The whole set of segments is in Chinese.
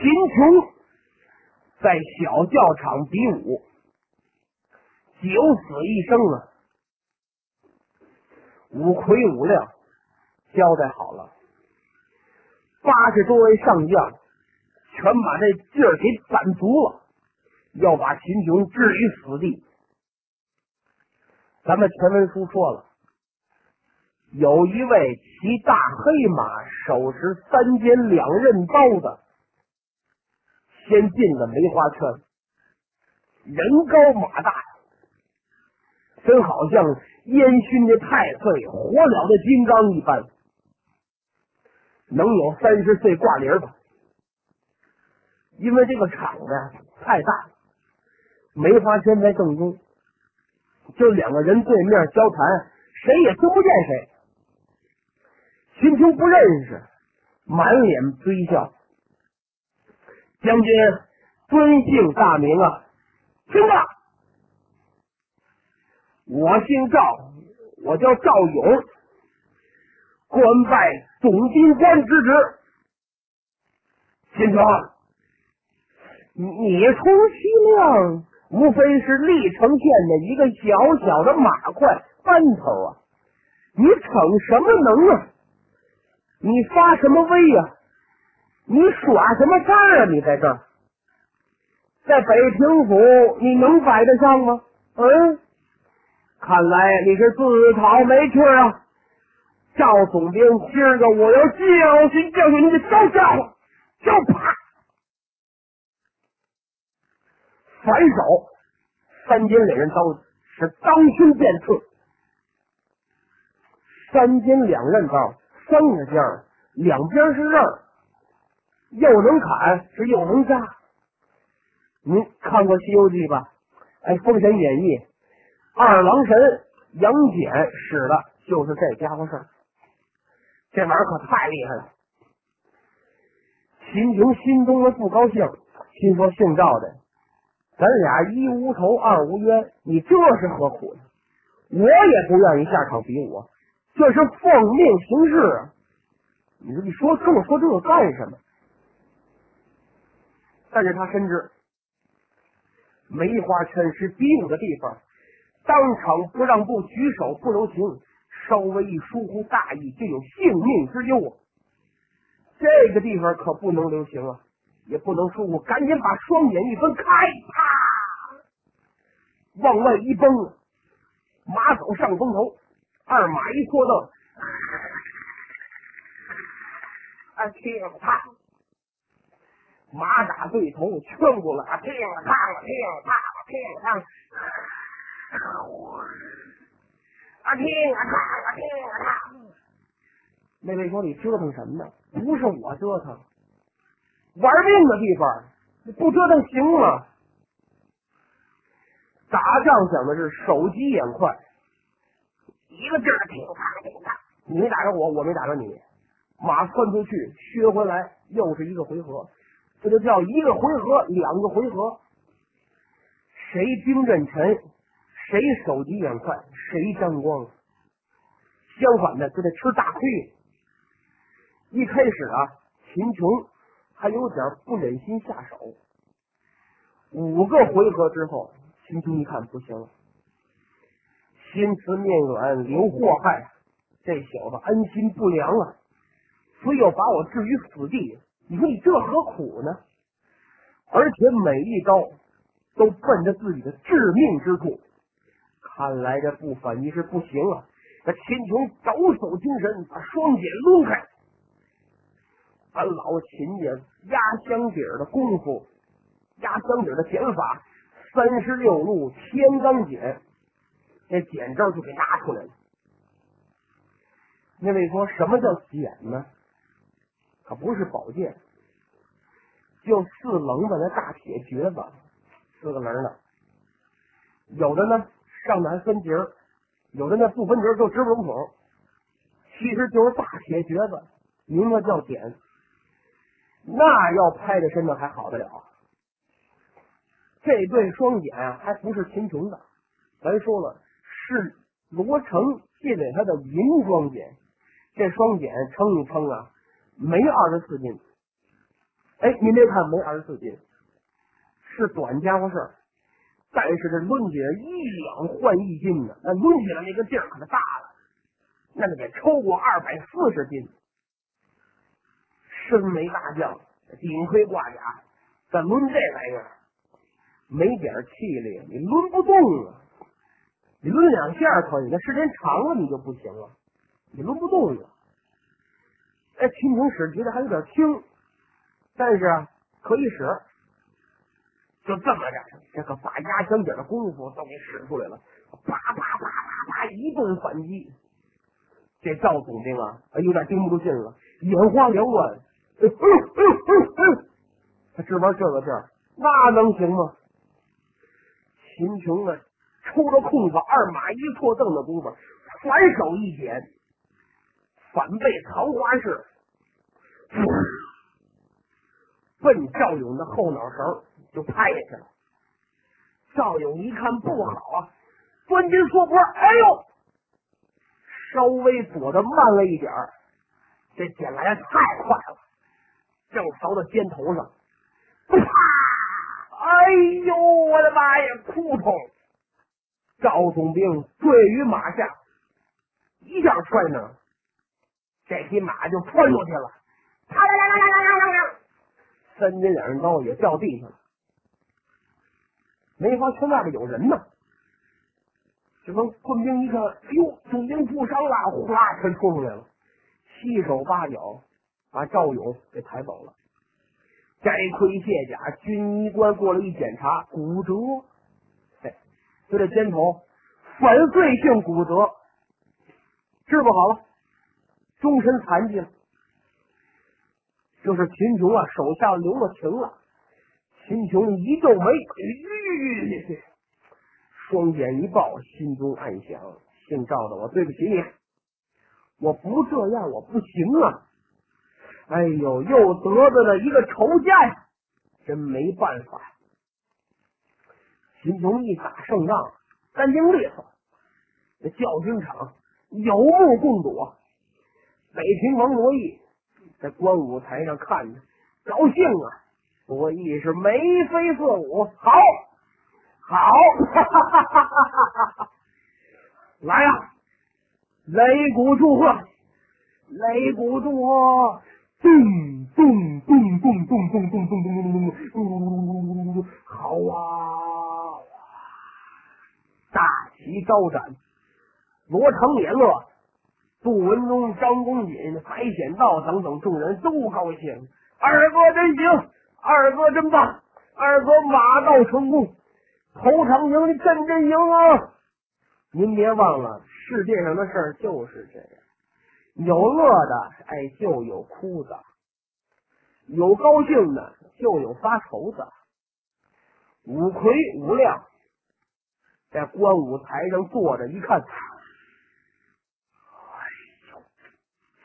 秦琼在小教场比武，九死一生啊！五魁五亮交代好了，八十多位上将全把这劲儿给攒足了，要把秦琼置于死地。咱们前文书说了，有一位骑大黑马、手持三尖两刃刀的，先进了梅花圈，人高马大，真好像烟熏的太岁、火燎的金刚一般，能有三十岁挂零吧？因为这个场子太大，梅花圈在正中。就两个人对面交谈，谁也听不见谁。秦琼不认识，满脸堆笑。将军尊姓大名啊？听着，我姓赵，我叫赵勇，官拜总兵官之职。秦琼，你充其量。无非是历城县的一个小小的马快班头啊！你逞什么能啊？你发什么威呀？你耍什么事儿啊？你在这儿，在北平府你能摆得上吗？嗯，看来你是自讨没趣啊！赵总兵，今儿个我要教训教训你个小家伙，就啪！反手，三尖两刃刀是当胸便刺。三尖两刃刀，三个尖儿，两边是刃，又能砍是又能杀。您看过《西游记》吧？哎，《封神演义》，二郎神杨戬使的就是这家伙事儿。这玩意儿可太厉害了。秦琼心中的不高兴，心说姓赵的。咱俩一无仇二无冤，你这是何苦呢？我也不愿意下场比武，这是奉命行事啊！你说你说跟我说这个干什么？但是他深知梅花圈是比武的地方，当场不让步，举手不留情，稍微一疏忽大意，就有性命之忧啊！这个地方可不能留情啊！也不能疏忽，赶紧把双眼一分开，啪，往外一崩，马走上风头，二马一拖蹬，啊，听了啪，马打对头，圈过来，听了烫了，听了烫了，听了烫，啊，听了烫了，听了烫。那位说：“你折腾什么呢？不是我折腾。”玩命的地方，不折腾行吗？打仗讲的是手疾眼快，一个劲儿挺打挺打，你没打着我，我没打着你，马窜出去，削回来，又是一个回合，这就叫一个回合，两个回合，谁兵刃沉，谁手疾眼快，谁沾光。相反的，就得吃大亏。一开始啊，秦琼。还有点不忍心下手。五个回合之后，秦琼一看不行了，心慈面软，留祸害，这小子安心不良啊！非要把我置于死地，你说你这何苦呢？而且每一刀都奔着自己的致命之处，看来这不反击是不行啊！那秦琼抖擞精神，把双锏抡开。咱老秦家压箱底儿的功夫，压箱底儿的剪法，三十六路天罡剪，那剪招就给拿出来了。那位说什么叫剪呢？可不是宝剑，就四棱子那大铁橛子，四个棱的，有的呢上面还分节儿，有的呢不分节儿就直不隆筒，其实就是大铁橛子，名字叫剪。那要拍在身子还好得了？这对双锏啊，还不是秦琼的。咱说了，是罗成借给他的银双锏。这双锏称一称啊，没二十四斤。哎，您别看没二十四斤，是短家伙事儿，但是这抡起来一两换一斤呢，那抡起来那个劲儿可大了，那得超过二百四十斤。身为大将，顶盔挂甲，再抡这玩意儿，没点气力，你抡不动啊！你抡两下可以，那时间长了你就不行了，你抡不动了。哎，秦琼使觉得还有点轻，但是，可以使。就这么着，这个把压箱底的功夫都给使出来了，啪啪啪啪啪一顿反击。这赵总兵啊，有点盯不住劲了，眼花缭乱。哎呦哎呦哎呦！他只玩这个劲儿，那能行吗？秦琼呢，抽着空子，二马一错蹬的功夫，反手一剪，反背桃花式，奔赵勇的后脑勺就拍下去了。赵勇一看不好啊，钻进缩脖，哎呦，稍微躲的慢了一点儿，这捡来的太快了，正朝到肩头上，啪！哎呦，我的妈呀，扑通！赵总兵坠于马下，一下摔那儿，这匹马就窜出去了，三斤两刃刀也掉地上了。没法，村外边有人呢。这帮官兵一看，哎呦，总兵负伤了，呼啦全冲出来了，七手八脚把赵勇给抬走了。摘盔卸甲，军医官过来一检查，骨折。嘿，就这肩头粉碎性骨折，治不好了，终身残疾了。就是秦琼啊，手下留了情了。秦琼一皱眉，双眼一抱，心中暗想：姓赵的，我对不起你，我不这样我不行啊！哎呦，又得罪了一个仇家呀，真没办法。秦琼一打胜仗，干净利索，这教军场有目共睹。北平王罗毅在观舞台上看着，高兴啊！罗毅是眉飞色舞，好，好，哈哈哈哈哈哈！来呀，擂鼓祝贺，擂鼓祝贺！咚咚咚咚咚咚咚咚咚咚咚咚！好啊！大旗招展，罗成也乐，杜文忠、张公瑾、白显道等等众人都高兴。二哥真行，二哥真棒，二哥马到成功，头场赢的真真赢啊！您别忘了，世界上的事儿就是这样。有乐的，哎，就有哭的；有高兴的，就有发愁的。五魁五亮在观舞台上坐着，一看，哎呦，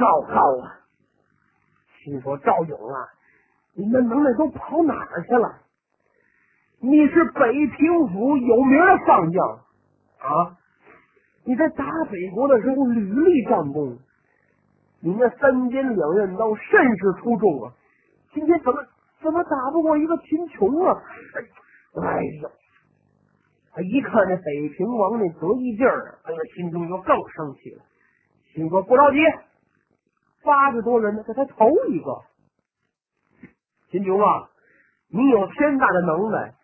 赵高啊！心说赵勇啊，你那能耐都跑哪儿去了？你是北平府有名的上将啊！你在打北国的时候屡立战功。你那三尖两刃刀甚是出众啊！今天怎么怎么打不过一个秦琼啊？哎呦！他一看这北平王那得意劲儿，哎呀，心中就更生气了。心说不着急，八十多人呢，这才头一个。秦琼啊，你有天大的能耐，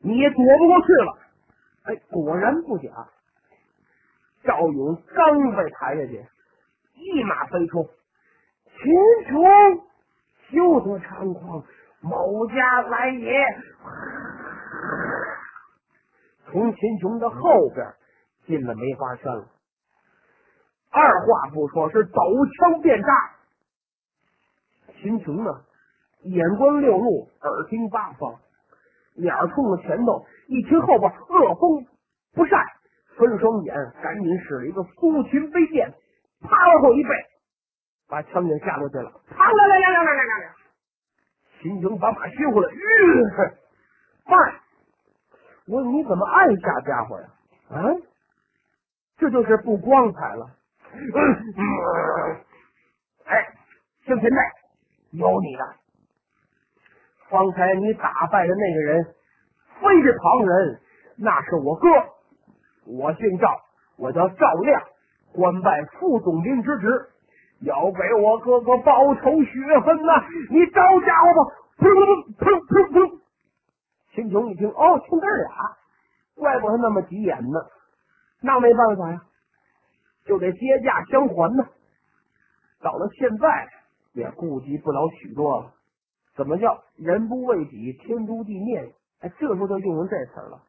你也躲不过去了。哎，果然不假。赵勇刚被抬下去。一马飞出，秦琼休得猖狂，某家来也！从秦琼的后边进了梅花圈了。二话不说，是抖枪便扎。秦琼呢，眼观六路，耳听八方，脸冲着前头，一听后边恶风不善，分双眼，赶紧使了一个苏秦飞剑。啪！往后一背，把枪给架过去了。啪啦啦啦啦啦啦啦！秦琼把马削回来。慢！我你怎么按下家伙呀？啊！这就是不光彩了。哎，姓秦的，有你的。方才你打败的那个人，非是旁人，那是我哥。我姓赵，我叫赵亮，官拜副总兵之职，要给我哥哥报仇雪恨呐！你招家伙吧！砰砰砰砰砰！秦琼一听，哦，兄弟俩，怪不得那么急眼呢。那没办法呀，就得接驾相还呢。到了现在，也顾及不了许多了。怎么叫人不为己，天诛地灭？哎，这时候就用上这词了。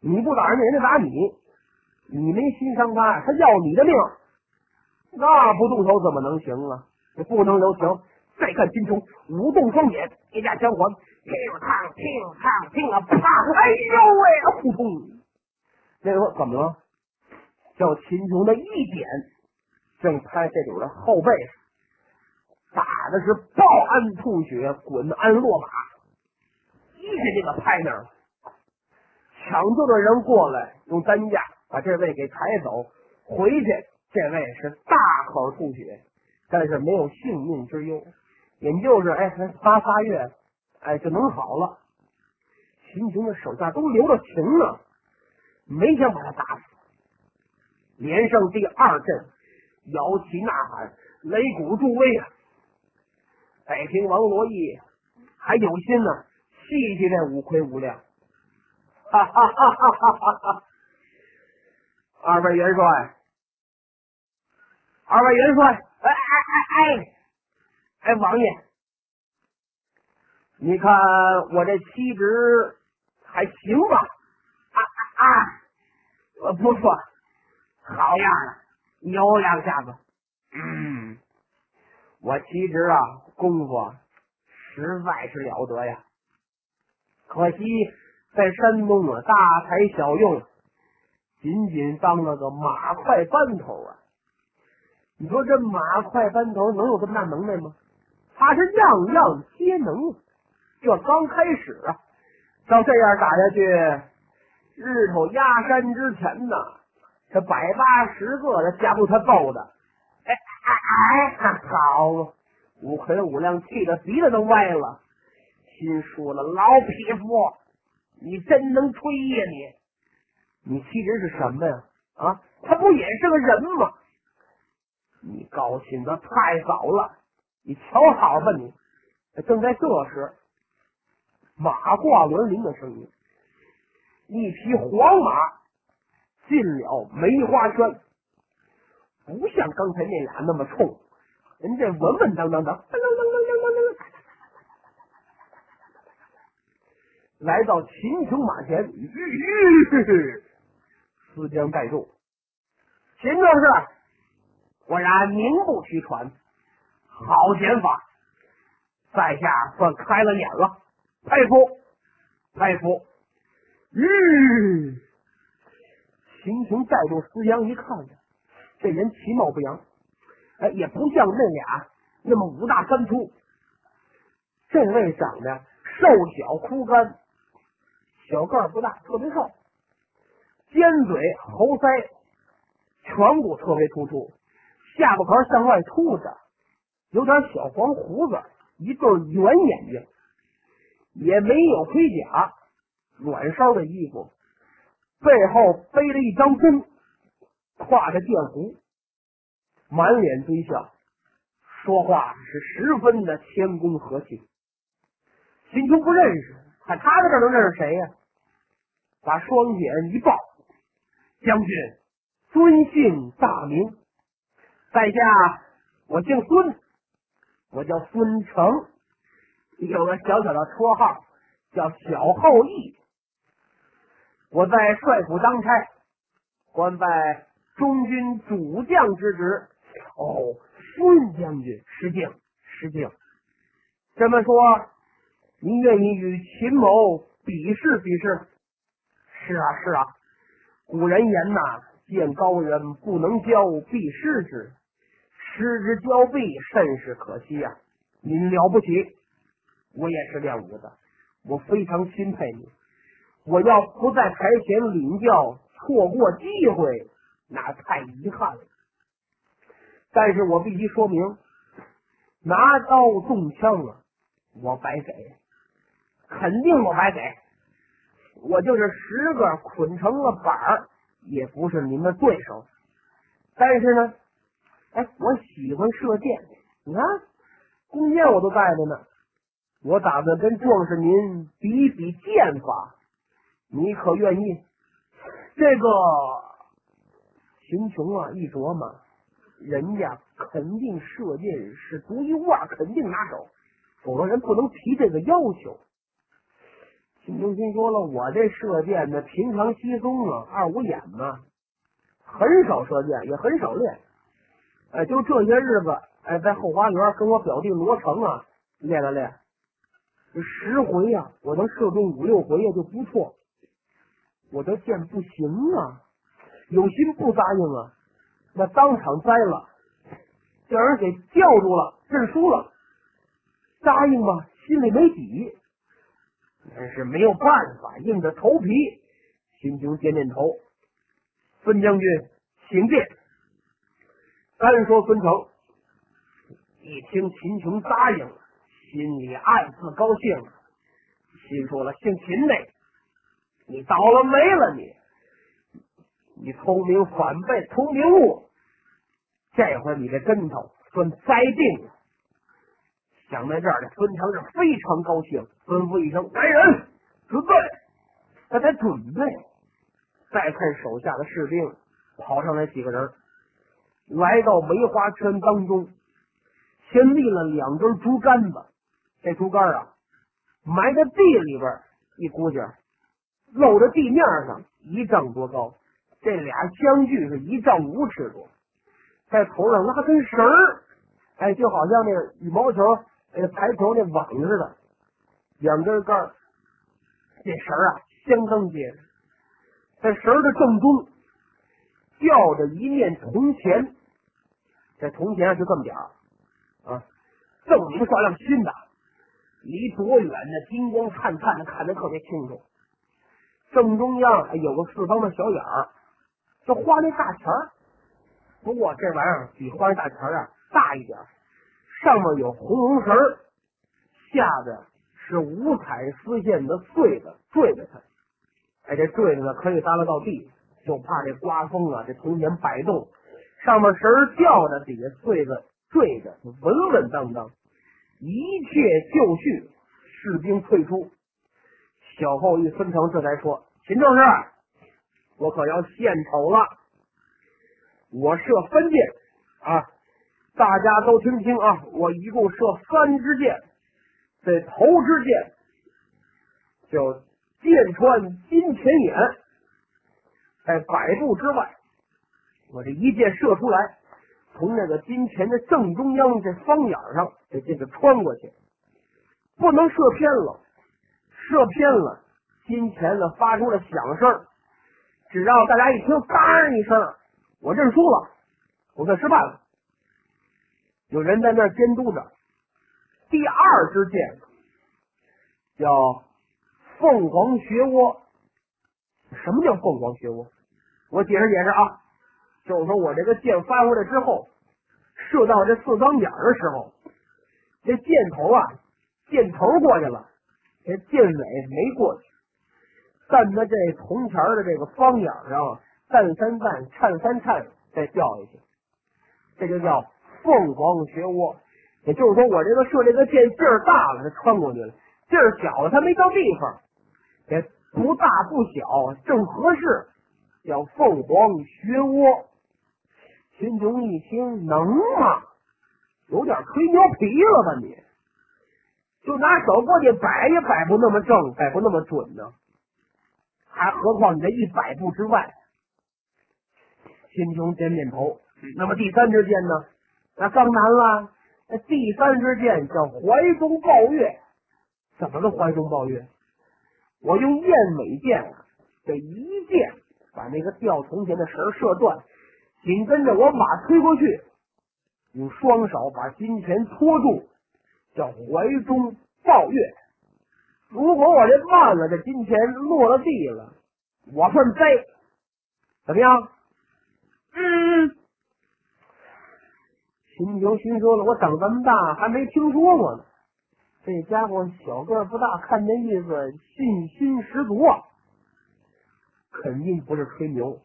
你不打人，人家打你，你没心伤他，他要你的命，那不动手怎么能行啊？这不能留情。再看金冲舞动双眼，一架相还，乒乓乒乓乒啊啪！哎呦喂，呼通！那时候怎么了？叫秦琼的一点，正拍这柳的后背上。打的是暴安吐血，滚鞍落马，一下就给拍那儿。抢救的人过来，用担架把这位给抬走。回去，这位是大口吐血，但是没有性命之忧，也就是哎，还仨仨月，哎就能好了。秦琼的手下都留着情呢，没想把他打死。连胜第二阵，摇旗呐喊，擂鼓助威啊！北平王罗毅还有心呢，戏戏这五魁五亮，哈哈哈哈哈哈！二位元帅，二位元帅，哎哎哎哎哎，王爷，你看我这妻侄还行吧？啊啊啊！不错，好样的，有两下子，嗯。我其实啊，功夫实在是了得呀。可惜在山东啊，大材小用，仅仅当了个马快班头啊。你说这马快班头能有这么大能耐吗？他是样样皆能。这刚开始啊，照这样打下去，日头压山之前呢，这百八十个的吓不他揍的。哎哎哎，好！五魁五亮气的鼻子都歪了，心说了：“老匹夫，你真能吹呀你！你其实是什么呀？啊，他不也是个人吗？你高兴的太早了，你瞧好吧你！正在这时，马挂轮铃的声音，一匹黄马进了梅花圈。不像刚才那俩那么冲，人家稳稳当当的，噔噔噔噔噔噔噔来到秦琼马前，思将带住。秦壮士果然名不虚传，好剑法，在下算开了眼了，佩服佩服。嗯，秦琼带住思阳一看呢。这人其貌不扬，哎，也不像那俩那么五大三粗。这位长得瘦小枯干，小个不大，特别瘦，尖嘴猴腮，颧骨特别突出，下巴壳向外凸着，有点小黄胡子，一对圆眼睛，也没有盔甲，软烧的衣服，背后背着一张弓。挎着电壶，满脸堆笑，说话是十分的谦恭和气。秦琼不认识，看他在这能认识谁呀？把双锏一抱，将军尊姓大名？在下我姓孙，我叫孙成，有个小小的绰号叫小后羿。我在帅府当差，官拜。中军主将之职，哦，孙将军失敬失敬。这么说，您愿意与秦某比试比试？是啊是啊，古人言呐，见高人不能交，必失之；失之交臂，甚是可惜呀。您了不起，我也是练武的，我非常钦佩你。我要不在台前领教，错过机会。那太遗憾了，但是我必须说明，拿刀动枪啊，我白给，肯定我白给。我就是十个捆成了板儿，也不是您的对手。但是呢，哎，我喜欢射箭，你看弓箭我都带着呢。我打算跟壮士您比比剑法，你可愿意？这个秦琼啊，一琢磨，人家肯定射箭是独一无二，肯定拿手，否则人不能提这个要求。秦琼心说了，我这射箭呢，平常稀松啊，二五眼嘛，很少射箭，也很少练。哎，就这些日子，哎，在后花园跟我表弟罗成啊练了练。十回呀，我能射中五六回呀就不错。我这箭不行啊，有心不答应啊，那当场栽了，叫人给叫住了，认输了。答应吧，心里没底，但是没有办法，硬着头皮。秦琼点点头，孙将军，请便。单说孙成，一听秦琼答应了。心里暗自高兴，心说了：“姓秦的，你倒了霉了！你，你聪明反被聪明误，这回你这跟头算栽定了。”想到这儿，孙强是非常高兴，吩咐一声：“来人，准备！”他才准备。再看手下的士兵，跑上来几个人，来到梅花圈当中，先立了两根竹竿子。这竹竿啊，埋在地里边一估计，露着地面上一丈多高。这俩相距是一丈五尺多，在头上拉根绳儿，哎，就好像那羽毛球、那排球那网似的。两根杆这绳儿啊相当结实。在绳的正中吊着一面铜钱，这铜钱是这么点儿啊，证明少量新的。离多远呢？金光灿灿的，看得特别清楚。正中央有个四方的小眼儿，就画那大钱儿。不过这玩意儿比画那大钱儿啊大一点，上面有红绒绳，下边是五彩丝线的穗子坠着它。哎，这坠子呢可以耷拉到地，就怕这刮风啊，这铜钱摆动，上面绳吊着，底下穗子坠着，稳稳当当。一切就绪，士兵退出。小后羿分成这才说：“秦正士，我可要献丑了。我射分箭啊，大家都听清啊！我一共射三支箭，这头支箭叫箭穿金钱眼，在百步之外，我这一箭射出来。”从那个金钱的正中央这方眼上，这箭就穿过去，不能射偏了。射偏了，金钱呢发出了响声，只要大家一听“当”一声，我认输了，我算失败了。有人在那儿监督着。第二支箭叫凤凰学窝。什么叫凤凰学窝？我解释解释啊。就是说我这个箭发过来之后，射到这四方眼的时候，这箭头啊，箭头过去了，这箭尾没过去，站在这铜钱的这个方眼上，弹三弹，颤三颤，再掉下去，这就叫凤凰学窝。也就是说，我这个射这个箭劲儿大了，它穿过去了；劲儿小了，它没到地方，也不大不小，正合适，叫凤凰学窝。秦琼一听，能吗？有点吹牛皮了吧？你就拿手过去摆也摆不那么正，摆不那么准呢。还何况你这一百步之外？秦琼点点头。那么第三支箭呢？那更难了。那第三支箭叫怀中抱月。怎么个怀中抱月？我用燕尾箭，这一箭把那个吊铜钱的绳射断。紧跟着我马推过去，用双手把金钱托住，叫怀中抱月。如果我这万了，这金钱落了地了，我算栽。怎么样？嗯。秦琼心说了，我长这么大还没听说过呢。这家伙小个不大，看这意思信心十足啊，肯定不是吹牛，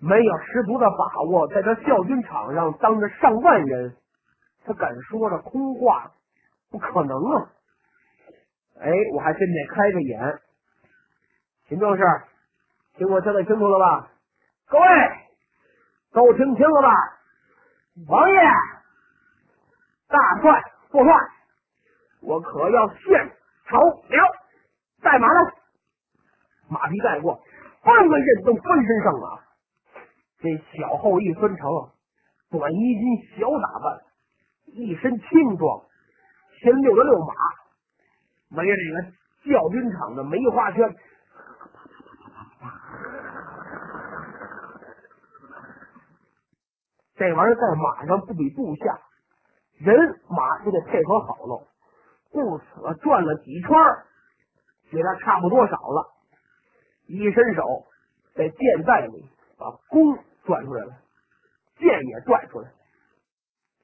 没有十足的把握，在这校军场上当着上万人，他敢说这空话？不可能啊！哎，我还真得开个眼。秦壮士，听我交代清楚了吧？各位都听清了吧？王爷，大帅，副帅。我可要献丑了，带马来，马蹄带过，半个人都翻身上马。这小后羿孙成，短衣襟，小打扮，一身轻装，先溜了溜马，围着这个教军场的梅花圈，这玩意儿在马上不比部下，人马就得配合好喽。故此转了几圈，觉得差不多少了，一伸手在箭袋里把弓转出来了，箭也拽出来，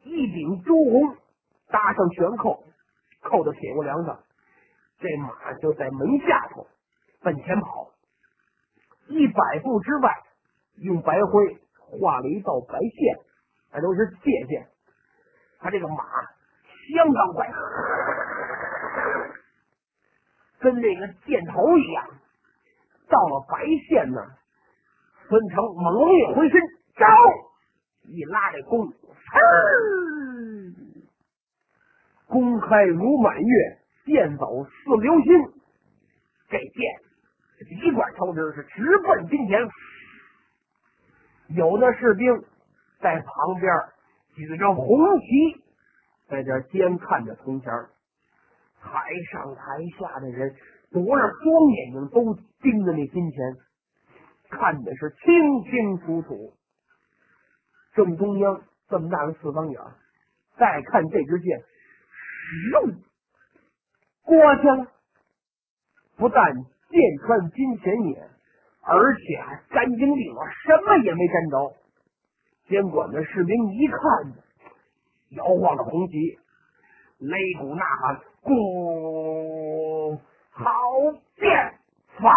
一顶朱红搭上悬扣，扣到铁骨梁上，这马就在门下头奔前跑，一百步之外用白灰画了一道白线，那都是界限，他这个马相当快。跟那个箭头一样，到了白线呢，孙成猛烈回身，招！一拉这弓，弓开如满月，箭走似流星。这箭一管抽直，是直奔金钱。有的士兵在旁边举着红旗，在这监看着铜钱台上台下的人夺着双眼睛都盯着那金钱，看的是清清楚楚。正中央这么大个四方眼，再看这支箭，咻，过去了。不但箭穿金钱眼，而且还干净利落，什么也没沾着。监管的士兵一看，摇晃着红旗。擂鼓呐喊，鼓好变法。